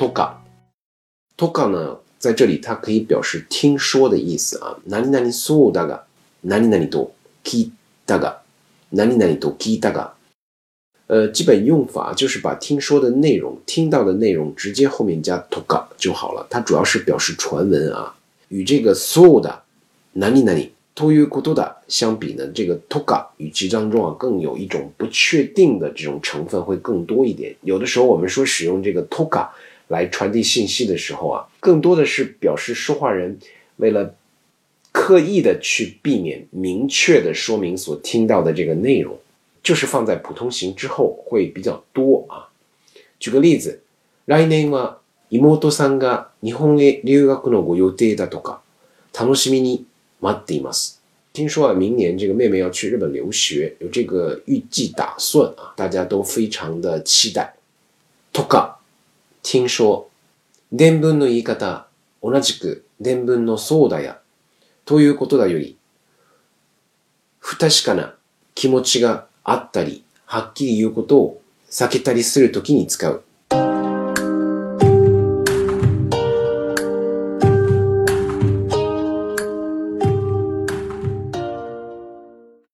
toka，toka 呢，在这里它可以表示听说的意思啊。哪里哪里说的啊？哪里哪里多？ki 的啊？哪里哪里多？ki 的啊？呃，基本用法就是把听说的内容、听到的内容直接后面加 toka 就好了。它主要是表示传闻啊。与这个说的哪里哪里 to you good 相比呢，这个 toka 语气当中啊更有一种不确定的这种成分会更多一点。有的时候我们说使用这个 toka。来传递信息的时候啊，更多的是表示说话人为了刻意的去避免明确的说明所听到的这个内容。就是放在普通型之后会比较多啊。举个例子，来年は妹さんが日本へ留学のご予定だとか、楽しみに待っています。听说啊，明年这个妹妹要去日本留学，有这个预计打算啊，大家都非常的期待。とか、 听说、伝文の言い方、同じく伝文のそうだや、ということだより、不確かな。気持ちがあったり、はっきり言うことを避けたりするときに使う。